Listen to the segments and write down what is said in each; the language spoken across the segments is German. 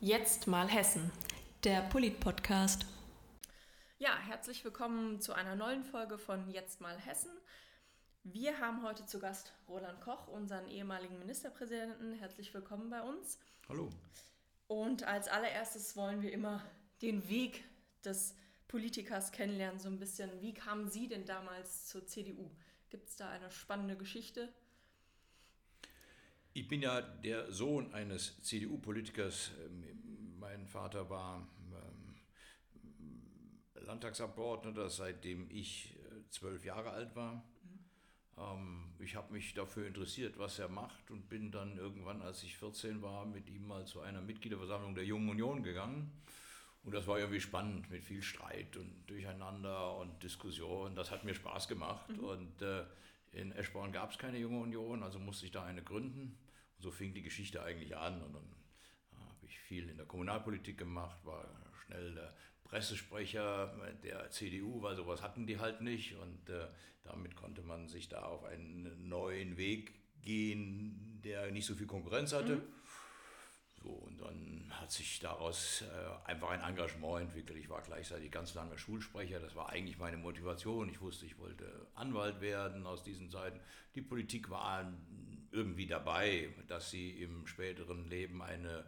Jetzt mal Hessen. Der Polit-Podcast. Ja, herzlich willkommen zu einer neuen Folge von Jetzt mal Hessen. Wir haben heute zu Gast Roland Koch, unseren ehemaligen Ministerpräsidenten. Herzlich willkommen bei uns. Hallo. Und als allererstes wollen wir immer den Weg des Politikers kennenlernen, so ein bisschen. Wie kamen Sie denn damals zur CDU? Gibt es da eine spannende Geschichte? Ich bin ja der Sohn eines CDU-Politikers. Ähm, mein Vater war ähm, Landtagsabgeordneter, seitdem ich äh, zwölf Jahre alt war. Mhm. Ich habe mich dafür interessiert, was er macht und bin dann irgendwann, als ich 14 war, mit ihm mal zu einer Mitgliederversammlung der Jungen Union gegangen. Und das war irgendwie spannend mit viel Streit und Durcheinander und Diskussion. Das hat mir Spaß gemacht. Mhm. Und äh, in Eschborn gab es keine Junge Union, also musste ich da eine gründen. So fing die Geschichte eigentlich an. Und dann habe ich viel in der Kommunalpolitik gemacht, war schnell der Pressesprecher der CDU, weil sowas hatten die halt nicht. Und äh, damit konnte man sich da auf einen neuen Weg gehen, der nicht so viel Konkurrenz hatte. Mhm. So, und dann hat sich daraus äh, einfach ein Engagement entwickelt. Ich war gleichzeitig ganz lange Schulsprecher. Das war eigentlich meine Motivation. Ich wusste, ich wollte Anwalt werden aus diesen Zeiten. Die Politik war irgendwie dabei, dass sie im späteren Leben eine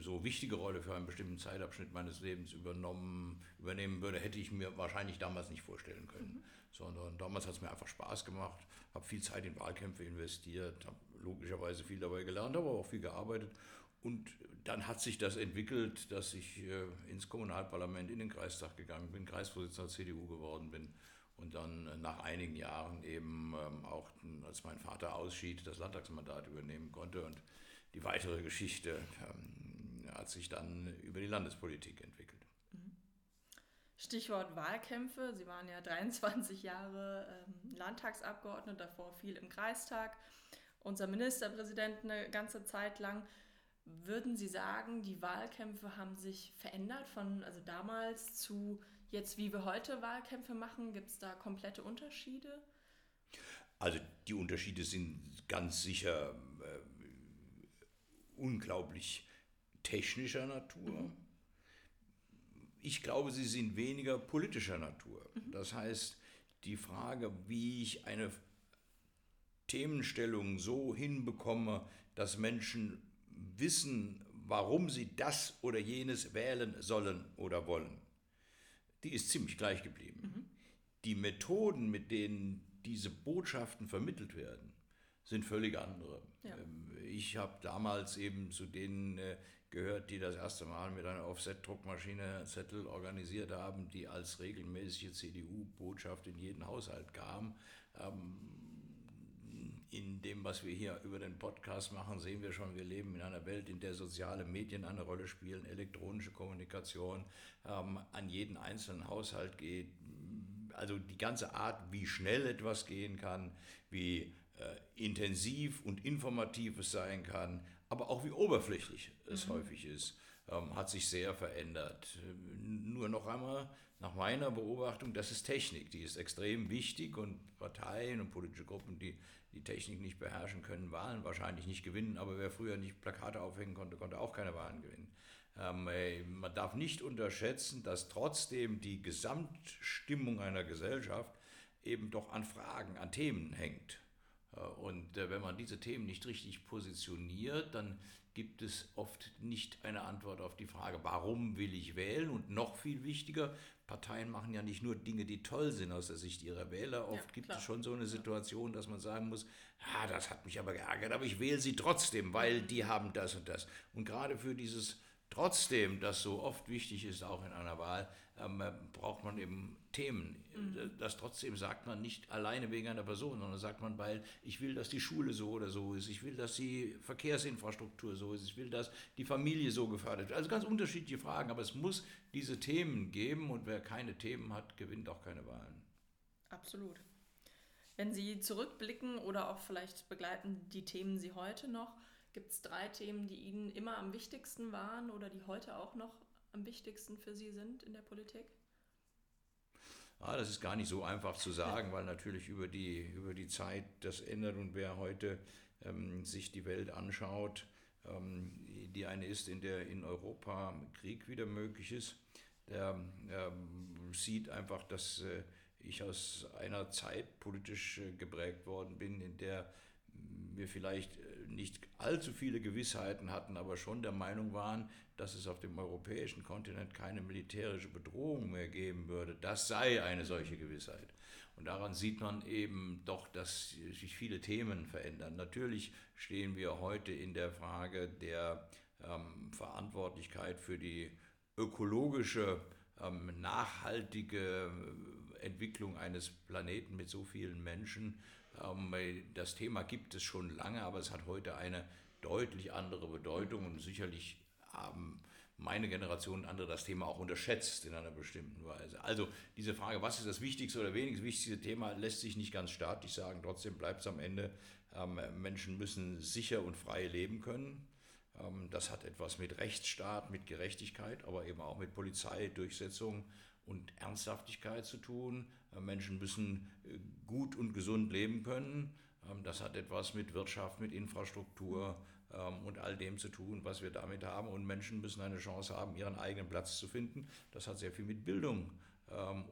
so wichtige Rolle für einen bestimmten Zeitabschnitt meines Lebens übernommen, übernehmen würde, hätte ich mir wahrscheinlich damals nicht vorstellen können. Mhm. Sondern damals hat es mir einfach Spaß gemacht, habe viel Zeit in Wahlkämpfe investiert, habe logischerweise viel dabei gelernt, aber auch viel gearbeitet und dann hat sich das entwickelt, dass ich äh, ins Kommunalparlament, in den Kreistag gegangen bin, Kreisvorsitzender der CDU geworden bin und dann äh, nach einigen Jahren eben ähm, auch, als mein Vater ausschied, das Landtagsmandat übernehmen konnte. Und die weitere Geschichte ähm, hat sich dann über die Landespolitik entwickelt. Mhm. Stichwort Wahlkämpfe. Sie waren ja 23 Jahre ähm, Landtagsabgeordneter, davor viel im Kreistag, unser Ministerpräsident eine ganze Zeit lang. Würden Sie sagen, die Wahlkämpfe haben sich verändert von also damals zu jetzt, wie wir heute Wahlkämpfe machen? Gibt es da komplette Unterschiede? Also die Unterschiede sind ganz sicher äh, unglaublich technischer Natur. Mhm. Ich glaube, sie sind weniger politischer Natur. Mhm. Das heißt, die Frage, wie ich eine Themenstellung so hinbekomme, dass Menschen wissen, warum sie das oder jenes wählen sollen oder wollen, die ist ziemlich gleich geblieben. Mhm. Die Methoden, mit denen diese Botschaften vermittelt werden, sind völlig andere. Ja. Ähm, ich habe damals eben zu denen äh, gehört, die das erste Mal mit einer Offset-Druckmaschine Zettel organisiert haben, die als regelmäßige CDU-Botschaft in jeden Haushalt kam. In dem, was wir hier über den Podcast machen, sehen wir schon, wir leben in einer Welt, in der soziale Medien eine Rolle spielen, elektronische Kommunikation ähm, an jeden einzelnen Haushalt geht. Also die ganze Art, wie schnell etwas gehen kann, wie äh, intensiv und informativ es sein kann, aber auch wie oberflächlich es mhm. häufig ist, ähm, hat sich sehr verändert. Nur noch einmal nach meiner Beobachtung, das ist Technik, die ist extrem wichtig und Parteien und politische Gruppen, die die Technik nicht beherrschen, können Wahlen wahrscheinlich nicht gewinnen, aber wer früher nicht Plakate aufhängen konnte, konnte auch keine Wahlen gewinnen. Ähm, äh, man darf nicht unterschätzen, dass trotzdem die Gesamtstimmung einer Gesellschaft eben doch an Fragen, an Themen hängt. Äh, und äh, wenn man diese Themen nicht richtig positioniert, dann gibt es oft nicht eine Antwort auf die Frage, warum will ich wählen? Und noch viel wichtiger, Parteien machen ja nicht nur Dinge, die toll sind aus der Sicht ihrer Wähler. Oft ja, gibt es schon so eine Situation, dass man sagen muss, ah, das hat mich aber geärgert, aber ich wähle sie trotzdem, weil die haben das und das. Und gerade für dieses Trotzdem, das so oft wichtig ist, auch in einer Wahl, ähm, braucht man eben Themen. Mhm. Das trotzdem sagt man nicht alleine wegen einer Person, sondern sagt man, weil ich will, dass die Schule so oder so ist, ich will, dass die Verkehrsinfrastruktur so ist, ich will, dass die Familie so gefördert wird. Also ganz unterschiedliche Fragen, aber es muss diese Themen geben und wer keine Themen hat, gewinnt auch keine Wahlen. Absolut. Wenn Sie zurückblicken oder auch vielleicht begleiten die Themen Sie heute noch, Gibt es drei Themen, die Ihnen immer am wichtigsten waren oder die heute auch noch am wichtigsten für Sie sind in der Politik? Ah, das ist gar nicht so einfach zu sagen, weil natürlich über die, über die Zeit das ändert und wer heute ähm, sich die Welt anschaut, Ähm, die eine ist, in der in Europa Krieg wieder möglich ist. Der ähm, sieht einfach, dass äh, ich aus einer Zeit politisch äh, geprägt worden bin, in der wir vielleicht nicht allzu viele Gewissheiten hatten, aber schon der Meinung waren, dass es auf dem europäischen Kontinent keine militärische Bedrohung mehr geben würde. Das sei eine solche Gewissheit. Und daran sieht man eben doch, dass sich viele Themen verändern. Natürlich stehen wir heute in der Frage der ähm, Verantwortlichkeit für die ökologische, ähm, nachhaltige Entwicklung eines Planeten mit so vielen Menschen. Ähm, das Thema gibt es schon lange, aber es hat heute eine deutlich andere Bedeutung und sicherlich haben meine Generation und andere das Thema auch unterschätzt in einer bestimmten Weise. Also diese Frage, was ist das wichtigste oder wenigst wichtigste Thema, lässt sich nicht ganz statisch sagen. Trotzdem bleibt es am Ende, ähm, Menschen müssen sicher und frei leben können. Ähm, das hat etwas mit Rechtsstaat, mit Gerechtigkeit, aber eben auch mit Polizeidurchsetzung und Ernsthaftigkeit zu tun. Äh, Menschen müssen äh, gut und gesund leben können. Ähm, das hat etwas mit Wirtschaft, mit Infrastruktur, ähm, und all dem zu tun, was wir damit haben. Und Menschen müssen eine Chance haben, ihren eigenen Platz zu finden. Das hat sehr viel mit Bildung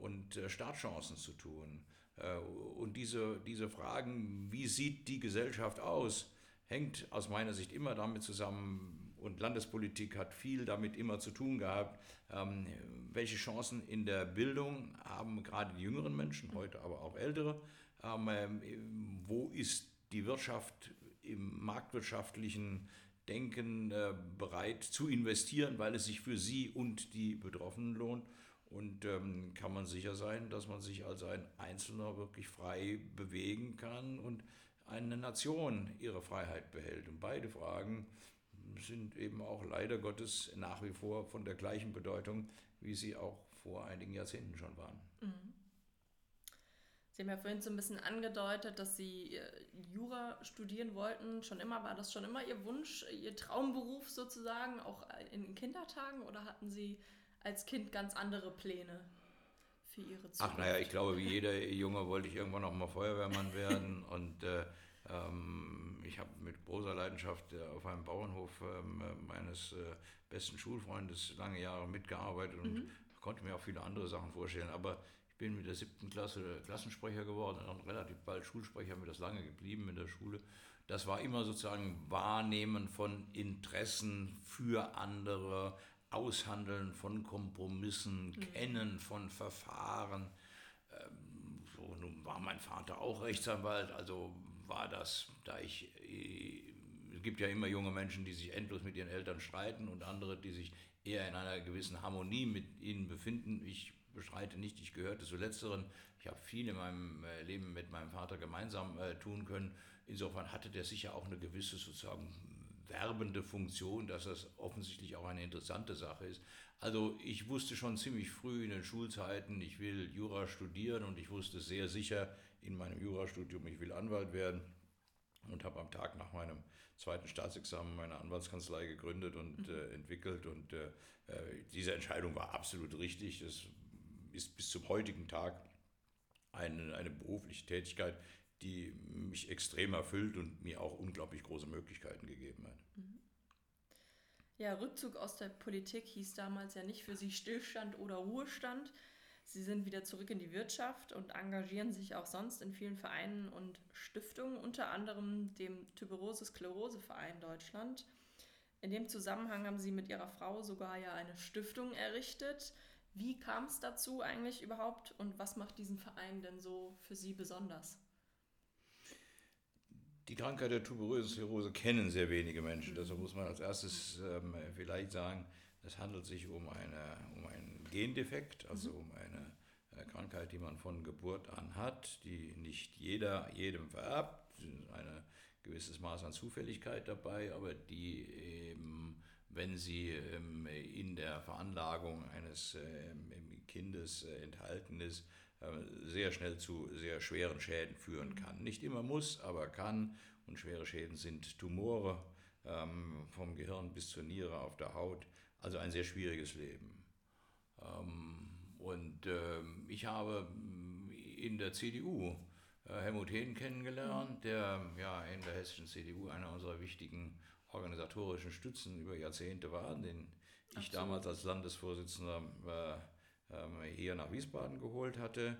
und äh, Startchancen zu tun. Und diese, diese Fragen, wie sieht die Gesellschaft aus, hängt aus meiner Sicht immer damit zusammen, und Landespolitik hat viel damit immer zu tun gehabt, ähm, welche Chancen in der Bildung haben gerade die jüngeren Menschen, heute aber auch ältere, wo ist die Wirtschaft im marktwirtschaftlichen Denken äh, bereit zu investieren, weil es sich für sie und die Betroffenen lohnt. Und ähm, kann man sicher sein, dass man sich als ein Einzelner wirklich frei bewegen kann und eine Nation ihre Freiheit behält. Und beide Fragen sind eben auch leider Gottes nach wie vor von der gleichen Bedeutung, wie sie auch vor einigen Jahrzehnten schon waren. Mhm. Sie haben ja vorhin so ein bisschen angedeutet, dass Sie äh, Jura studieren wollten. Schon immer, war das schon immer Ihr Wunsch, Ihr Traumberuf sozusagen, auch in Kindertagen? Oder hatten Sie als Kind ganz andere Pläne für Ihre Zukunft? Ach naja, ich glaube, wie jeder Junge wollte ich irgendwann noch mal Feuerwehrmann werden. und äh, ähm, ich habe mit großer Leidenschaft äh, auf einem Bauernhof ähm, meines äh, besten Schulfreundes lange Jahre mitgearbeitet und mhm. konnte mir auch viele andere Sachen vorstellen. Aber ich bin mit der siebten Klasse Klassensprecher geworden und dann relativ bald Schulsprecher, mir das lange geblieben in der Schule. Das war immer sozusagen Wahrnehmen von Interessen für andere, Aushandeln von Kompromissen, mhm. Kennen von Verfahren. Ähm, so, nun war mein Vater auch Rechtsanwalt, also war das, da ich, äh, es gibt ja immer junge Menschen, die sich endlos mit ihren Eltern streiten und andere, die sich eher in einer gewissen Harmonie mit ihnen befinden. Ich bestreite nicht, ich gehörte zu letzteren. Ich habe viel in meinem äh, Leben mit meinem Vater gemeinsam äh, tun können. Insofern hatte der sicher auch eine gewisse sozusagen werbende Funktion, dass das offensichtlich auch eine interessante Sache ist. Also ich wusste schon ziemlich früh in den Schulzeiten, ich will Jura studieren und ich wusste sehr sicher in meinem Jurastudium, ich will Anwalt werden und habe am Tag nach meinem zweiten Staatsexamen meine Anwaltskanzlei gegründet und mhm. äh, entwickelt und äh, äh diese Entscheidung war absolut richtig. Das ist bis zum heutigen Tag eine, eine berufliche Tätigkeit, die mich extrem erfüllt und mir auch unglaublich große Möglichkeiten gegeben hat. Mhm. Ja, Rückzug aus der Politik hieß damals ja nicht für Sie Stillstand oder Ruhestand. Sie sind wieder zurück in die Wirtschaft und engagieren sich auch sonst in vielen Vereinen und Stiftungen, unter anderem dem Tuberose-Sklerose-Verein Deutschland. In dem Zusammenhang haben Sie mit Ihrer Frau sogar ja eine Stiftung errichtet. Wie kam es dazu eigentlich überhaupt und was macht diesen Verein denn so für Sie besonders? Die Krankheit der tuberösen Sklerose kennen sehr wenige Menschen. Mhm. Deshalb muss man als erstes ähm, vielleicht sagen, es handelt sich um, eine, um einen Gendefekt, also mhm. um eine äh, Krankheit, die man von Geburt an hat, die nicht jeder jedem vererbt. Ein gewisses Maß an Zufälligkeit dabei, aber die eben wenn sie ähm, in der Veranlagung eines ähm, Kindes äh, enthalten ist, äh, sehr schnell zu sehr schweren Schäden führen kann. Nicht immer muss, aber kann. Und schwere Schäden sind Tumore ähm, vom Gehirn bis zur Niere auf der Haut. Also ein sehr schwieriges Leben. Und ich habe in der CDU äh, Helmut Hehn kennengelernt, der ja in der hessischen CDU einer unserer wichtigen organisatorischen Stützen über Jahrzehnte waren, den ich Absolut. damals als Landesvorsitzender äh, hier nach Wiesbaden geholt hatte.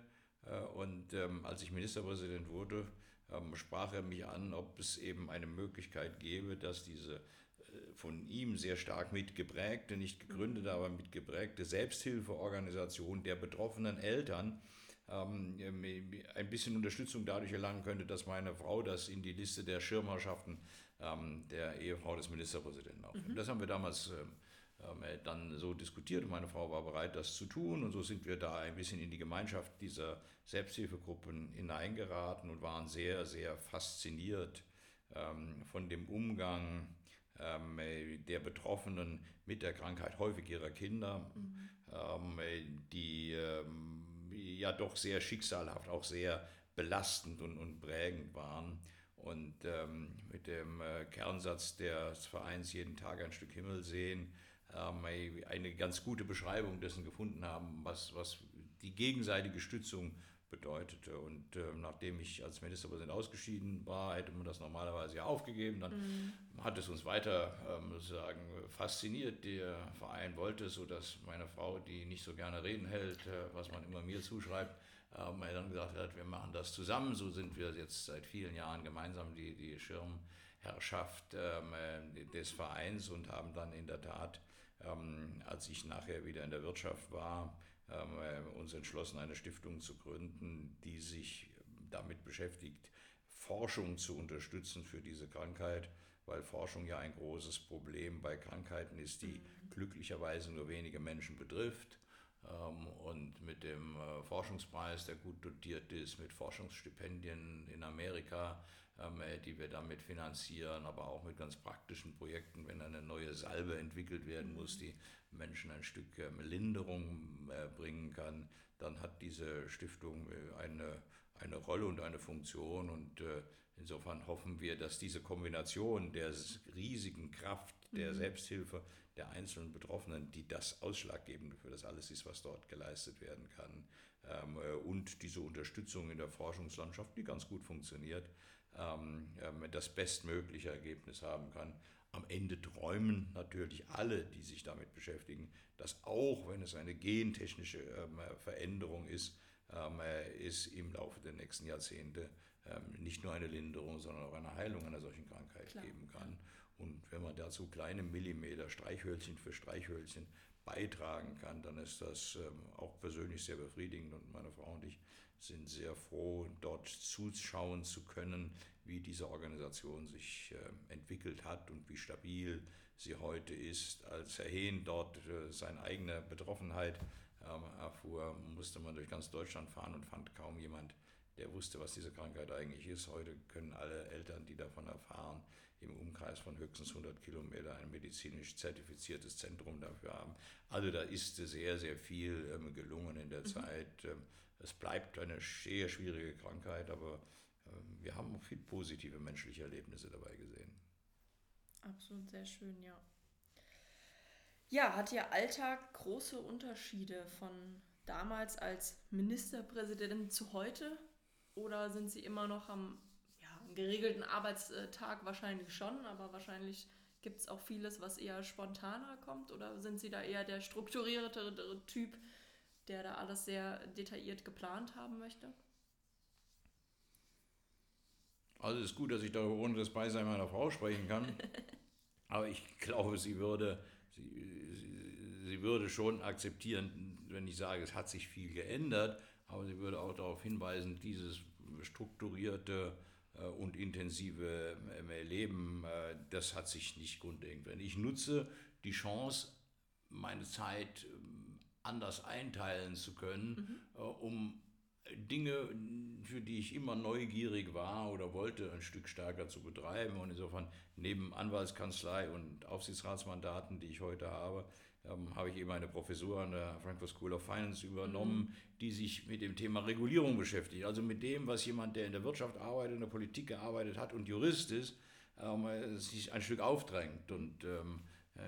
Äh, und ähm, als ich Ministerpräsident wurde, ähm, sprach er mich an, ob es eben eine Möglichkeit gäbe, dass diese von ihm sehr stark mitgeprägte, nicht gegründete, aber mitgeprägte Selbsthilfeorganisation der betroffenen Eltern ähm, ein bisschen Unterstützung dadurch erlangen könnte, dass meine Frau das in die Liste der Schirmherrschaften ähm, der Ehefrau des Ministerpräsidenten aufnimmt. Mhm. Das haben wir damals ähm, dann so diskutiert und meine Frau war bereit, das zu tun und so sind wir da ein bisschen in die Gemeinschaft dieser Selbsthilfegruppen hineingeraten und waren sehr, sehr fasziniert von dem Umgang ähm, der Betroffenen mit der Krankheit, häufig ihrer Kinder, mhm. ähm, die ähm, ja doch sehr schicksalhaft, auch sehr belastend und, und prägend waren. Und ähm, mit dem äh, Kernsatz des Vereins jeden Tag ein Stück Himmel sehen, ähm, eine ganz gute Beschreibung dessen gefunden haben, was, was die gegenseitige Stützung bedeutete. Und äh, nachdem ich als Ministerpräsident ausgeschieden war, hätte man das normalerweise ja aufgegeben. Dann mhm. hat es uns weiter ähm, sagen, fasziniert. Der Verein wollte es, sodass meine Frau, die nicht so gerne reden hält, äh, was man immer mir zuschreibt, ähm, dann gesagt hat, wir machen das zusammen. So sind wir jetzt seit vielen Jahren gemeinsam die, die Schirmherrschaft ähm, äh, des Vereins und haben dann in der Tat, ähm, als ich nachher wieder in der Wirtschaft war, wir uns entschlossen, eine Stiftung zu gründen, die sich damit beschäftigt, Forschung zu unterstützen für diese Krankheit, weil Forschung ja ein großes Problem bei Krankheiten ist, die mhm. glücklicherweise nur wenige Menschen betrifft. Ähm, und mit dem äh, Forschungspreis, der gut dotiert ist, mit Forschungsstipendien in Amerika, ähm, die wir damit finanzieren, aber auch mit ganz praktischen Projekten, wenn eine neue Salbe entwickelt werden muss, die Menschen ein Stück ähm, Linderung äh, bringen kann, dann hat diese Stiftung eine, eine Rolle und eine Funktion. Und insofern hoffen wir, dass diese Kombination der riesigen Kraft der mhm. Selbsthilfe der einzelnen Betroffenen, die das Ausschlaggebende für das alles ist, was dort geleistet werden kann, ähm, äh, und diese Unterstützung in der Forschungslandschaft, die ganz gut funktioniert, ähm, ähm, das bestmögliche Ergebnis haben kann. Am Ende träumen natürlich alle, die sich damit beschäftigen, dass auch wenn es eine gentechnische Veränderung ist, es im Laufe der nächsten Jahrzehnte nicht nur eine Linderung, sondern auch eine Heilung einer solchen Krankheit Klar. geben kann. Und wenn man dazu kleine Millimeter Streichhölzchen für Streichhölzchen beitragen kann, dann ist das ähm, auch persönlich sehr befriedigend. Und meine Frau und ich sind sehr froh, dort zuschauen zu können, wie diese Organisation sich äh, entwickelt hat und wie stabil sie heute ist. Als Herr Hehn dort äh, seine eigene Betroffenheit ähm, erfuhr, musste man durch ganz Deutschland fahren und fand kaum jemand, der wusste, was diese Krankheit eigentlich ist. Heute können alle Eltern, die davon erfahren, im Umkreis von höchstens 100 Kilometer ein medizinisch zertifiziertes Zentrum dafür haben. Also da ist sehr, sehr viel ähm, gelungen in der mhm. Zeit. Ähm, es bleibt eine sehr schwierige Krankheit, aber ähm, wir haben auch viele positive menschliche Erlebnisse dabei gesehen. Absolut sehr schön, ja. Ja, hat Ihr Alltag große Unterschiede von damals als Ministerpräsident zu heute? Oder sind Sie immer noch am geregelten Arbeitstag wahrscheinlich schon, aber wahrscheinlich gibt es auch vieles, was eher spontaner kommt? Oder sind Sie da eher der strukturiertere Typ, der da alles sehr detailliert geplant haben möchte? Also es ist gut, dass ich darüber ohne das Beisein meiner Frau sprechen kann. Aber ich glaube, sie würde, sie, sie, sie, würde schon akzeptieren, wenn ich sage, es hat sich viel geändert. Aber sie würde auch darauf hinweisen, dieses strukturierte und intensive äh, Leben, äh, das hat sich nicht grundlegend verändert. Ich nutze die Chance, meine Zeit ähm, anders einteilen zu können, mhm. um Dinge, für die ich immer neugierig war oder wollte, ein Stück stärker zu betreiben. Und insofern neben Anwaltskanzlei und Aufsichtsratsmandaten, die ich heute habe, ähm, habe ich eben eine Professur an der Frankfurt School of Finance übernommen, mhm. die sich mit dem Thema Regulierung beschäftigt. Also mit dem, was jemand, der in der Wirtschaft arbeitet, in der Politik gearbeitet hat und Jurist ist, ähm, sich ein Stück aufdrängt. Und ähm,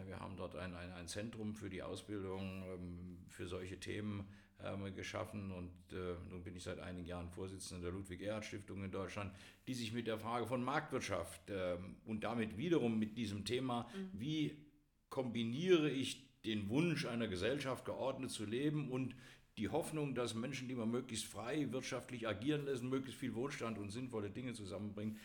Wir haben dort ein, ein, ein Zentrum für die Ausbildung ähm, für solche Themen ähm, geschaffen und äh, nun bin ich seit einigen Jahren Vorsitzender der Ludwig-Erhard-Stiftung in Deutschland, die sich mit der Frage von Marktwirtschaft ähm, und damit wiederum mit diesem Thema, mhm. wie kombiniere ich den Wunsch einer Gesellschaft geordnet zu leben und die Hoffnung, dass Menschen, die man möglichst frei wirtschaftlich agieren lassen, möglichst viel Wohlstand und sinnvolle Dinge zusammenbringen,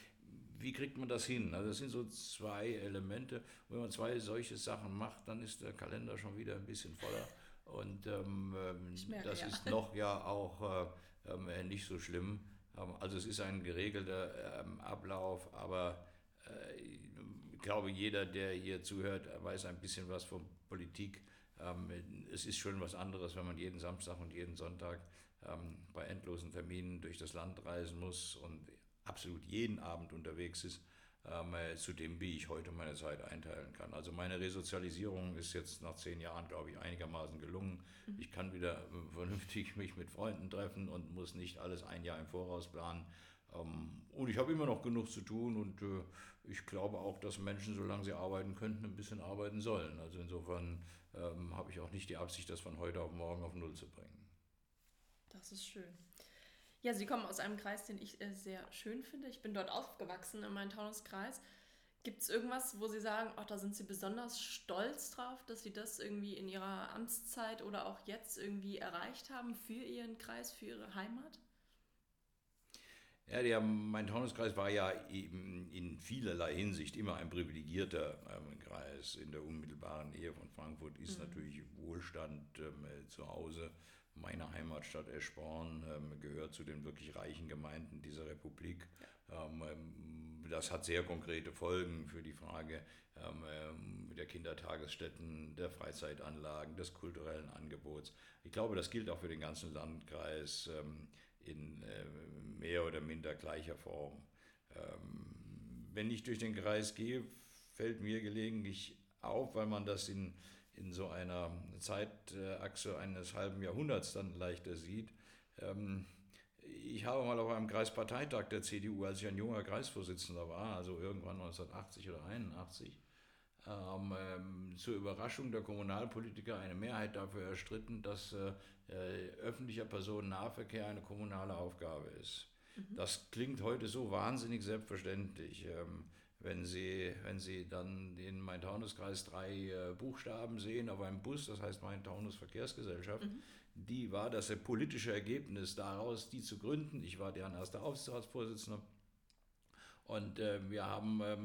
wie kriegt man das hin? Also das sind so zwei Elemente. Wenn man zwei solche Sachen macht, dann ist der Kalender schon wieder ein bisschen voller. Und ähm, merke, das ja. ist noch ja auch äh, äh, nicht so schlimm. Ähm, also es ist ein geregelter ähm, Ablauf, aber glaube, jeder, der hier zuhört, weiß ein bisschen was von Politik. Ähm, es ist schon was anderes, wenn man jeden Samstag und jeden Sonntag ähm, bei endlosen Terminen durch das Land reisen muss und absolut jeden Abend unterwegs ist, ähm, äh, zu dem, wie ich heute meine Zeit einteilen kann. Also meine Resozialisierung ist jetzt nach zehn Jahren, glaube ich, einigermaßen gelungen. Mhm. Ich kann wieder äh, vernünftig mich mit Freunden treffen und muss nicht alles ein Jahr im Voraus planen. Ähm, und ich habe immer noch genug zu tun und äh, ich glaube auch, dass Menschen, solange sie arbeiten könnten, ein bisschen arbeiten sollen. Also insofern ähm, habe ich auch nicht die Absicht, das von heute auf morgen auf Null zu bringen. Das ist schön. Ja, Sie kommen aus einem Kreis, den ich äh, sehr schön finde. Ich bin dort aufgewachsen in meinem Taunuskreis. Gibt es irgendwas, wo Sie sagen, ach, da sind Sie besonders stolz drauf, dass Sie das irgendwie in Ihrer Amtszeit oder auch jetzt irgendwie erreicht haben für Ihren Kreis, für Ihre Heimat? Ja, der Main-Taunus-Kreis war ja eben in vielerlei Hinsicht immer ein privilegierter ähm, Kreis. In der unmittelbaren Nähe von Frankfurt ist mhm. natürlich Wohlstand ähm, zu Hause meine Heimatstadt Eschborn ähm, gehört zu den wirklich reichen Gemeinden dieser Republik. Ähm, ähm, das hat sehr konkrete Folgen für die Frage ähm, der Kindertagesstätten, der Freizeitanlagen, des kulturellen Angebots. Ich glaube, das gilt auch für den ganzen Landkreis in äh, mehr oder minder gleicher Form. wenn ich durch den Kreis gehe, fällt mir gelegentlich auf, weil man das in in so einer Zeitachse eines halben Jahrhunderts dann leichter sieht. Ähm, ich habe mal auf einem Kreisparteitag der CDU, als ich ein junger Kreisvorsitzender war, also irgendwann 1980 oder 81, ähm, zur Überraschung der Kommunalpolitiker eine Mehrheit dafür erstritten, dass äh, äh, öffentlicher Personennahverkehr eine kommunale Aufgabe ist. Mhm. Das klingt heute so wahnsinnig selbstverständlich. Ähm, wenn Sie, wenn Sie dann den Main-Taunus-Kreis drei äh, Buchstaben sehen auf einem Bus, das heißt Main-Taunus Verkehrsgesellschaft, mhm. die war das politische Ergebnis daraus, die zu gründen. Ich war deren erster Aufsichtsratsvorsitzender. Und äh, wir haben äh,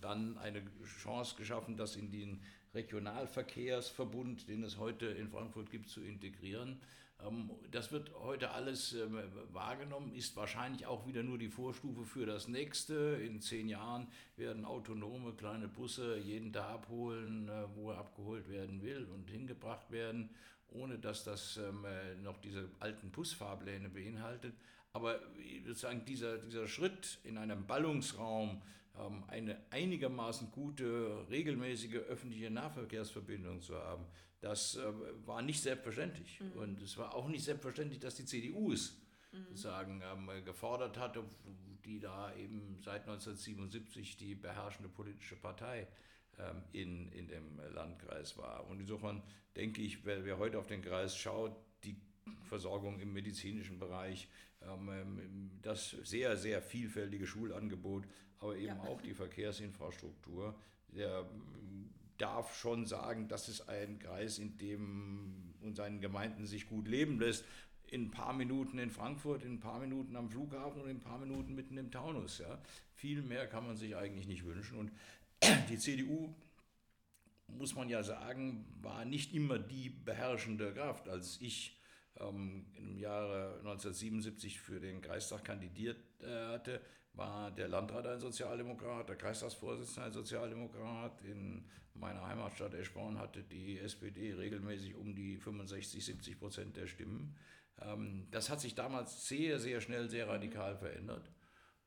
dann eine Chance geschaffen, das in den Regionalverkehrsverbund, den es heute in Frankfurt gibt, zu integrieren. Ähm, das wird heute alles ähm, wahrgenommen, ist wahrscheinlich auch wieder nur die Vorstufe für das nächste. In zehn Jahren werden autonome kleine Busse jeden da abholen, äh, wo er abgeholt werden will und hingebracht werden, ohne dass das ähm, äh, noch diese alten Busfahrpläne beinhaltet. Aber sozusagen dieser, dieser Schritt in einem Ballungsraum, eine einigermaßen gute, regelmäßige öffentliche Nahverkehrsverbindung zu haben, das äh, war nicht selbstverständlich. Mhm. Und es war auch nicht selbstverständlich, dass die CDU es mhm. sozusagen ähm, gefordert hat, die da eben seit 1977 die beherrschende politische Partei ähm, in, in dem Landkreis war. Und insofern denke ich, wer, wer heute auf den Kreis schaut, die Versorgung im medizinischen Bereich, ähm, ähm das sehr, sehr vielfältige Schulangebot, aber eben ja. auch die Verkehrsinfrastruktur, der darf schon sagen, das ist ein Kreis, in dem und seinen Gemeinden sich gut leben lässt. In ein paar Minuten in Frankfurt, in ein paar Minuten am Flughafen und in ein paar Minuten mitten im Taunus. Ja. Viel mehr kann man sich eigentlich nicht wünschen. Und die CDU, muss man ja sagen, war nicht immer die beherrschende Kraft. Als ich ähm, im Jahre 1977 für den Kreistag kandidiert äh, hatte, war der Landrat ein Sozialdemokrat, der Kreistagsvorsitzende ein Sozialdemokrat. In meiner Heimatstadt Eschborn hatte die SPD regelmäßig um die 65, 70 Prozent der Stimmen. Ähm, das hat sich damals sehr, sehr schnell, sehr radikal verändert.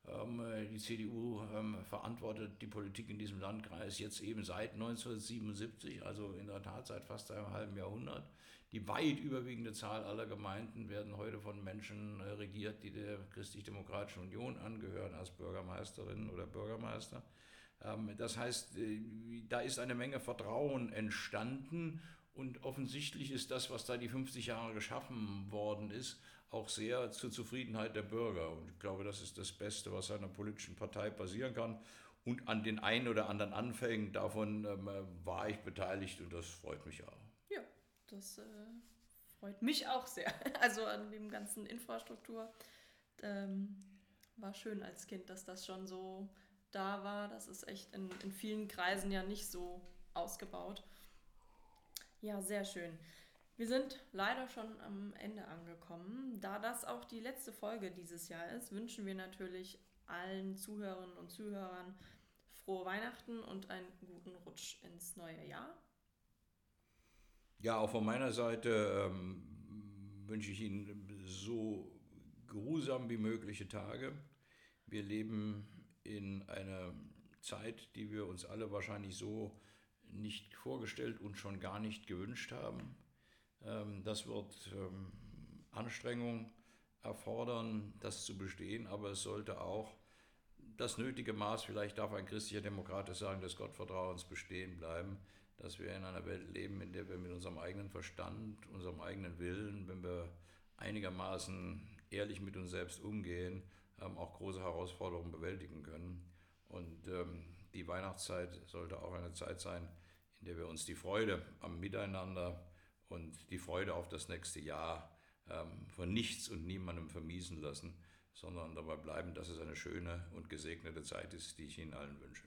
Ähm, die CDU ähm, verantwortet die Politik in diesem Landkreis jetzt eben seit 1977, also in der Tat seit fast einem halben Jahrhundert. Die weit überwiegende Zahl aller Gemeinden werden heute von Menschen äh, regiert, die der Christlich-Demokratischen Union angehören, als Bürgermeisterinnen oder Bürgermeister. Ähm, das heißt, äh, da ist eine Menge Vertrauen entstanden und offensichtlich ist das, was da die 50 Jahre geschaffen worden ist, auch sehr zur Zufriedenheit der Bürger. Und ich glaube, das ist das Beste, was einer politischen Partei passieren kann. Und an den ein oder anderen Anfängen davon ähm, war ich beteiligt und das freut mich auch. Ja, das äh, freut mich auch sehr. Also an dem ganzen Infrastruktur. Ähm, war schön als Kind, dass das schon so da war. Das ist echt in, in vielen Kreisen ja nicht so ausgebaut. Ja, sehr schön. Wir sind leider schon am Ende angekommen. Da das auch die letzte Folge dieses Jahr ist, wünschen wir natürlich allen Zuhörerinnen und Zuhörern frohe Weihnachten und einen guten Rutsch ins neue Jahr. Ja, auch von meiner Seite ähm, wünsche ich Ihnen so geruhsam wie mögliche Tage. Wir leben in einer Zeit, die wir uns alle wahrscheinlich so nicht vorgestellt und schon gar nicht gewünscht haben. Das wird ähm, Anstrengung erfordern, das zu bestehen, aber es sollte auch das nötige Maß, vielleicht darf ein christlicher Demokrat sagen, des Gottvertrauens bestehen bleiben, dass wir in einer Welt leben, in der wir mit unserem eigenen Verstand, unserem eigenen Willen, wenn wir einigermaßen ehrlich mit uns selbst umgehen, ähm, auch große Herausforderungen bewältigen können. Und ähm, die Weihnachtszeit sollte auch eine Zeit sein, in der wir uns die Freude am Miteinander und die Freude auf das nächste Jahr ähm, von nichts und niemandem vermiesen lassen, sondern dabei bleiben, dass es eine schöne und gesegnete Zeit ist, die ich Ihnen allen wünsche.